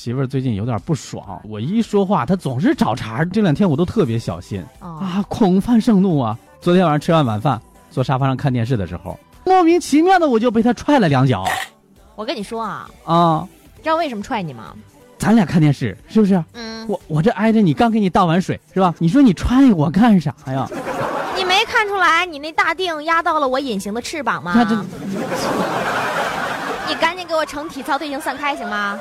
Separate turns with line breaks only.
媳妇儿最近有点不爽，我一说话她总是找茬。这两天我都特别小心啊，恐犯盛怒啊。昨天晚上吃完晚饭，坐沙发上看电视的时候，莫名其妙的我就被她踹了两脚。
我跟你说啊，
啊，
知道为什么踹你吗？
咱俩看电视是不是？嗯。我我这挨着你，刚给你倒完水是吧？你说你踹我干啥呀？
你没看出来你那大腚压到了我隐形的翅膀吗？你赶紧给我成体操队形散开行吗？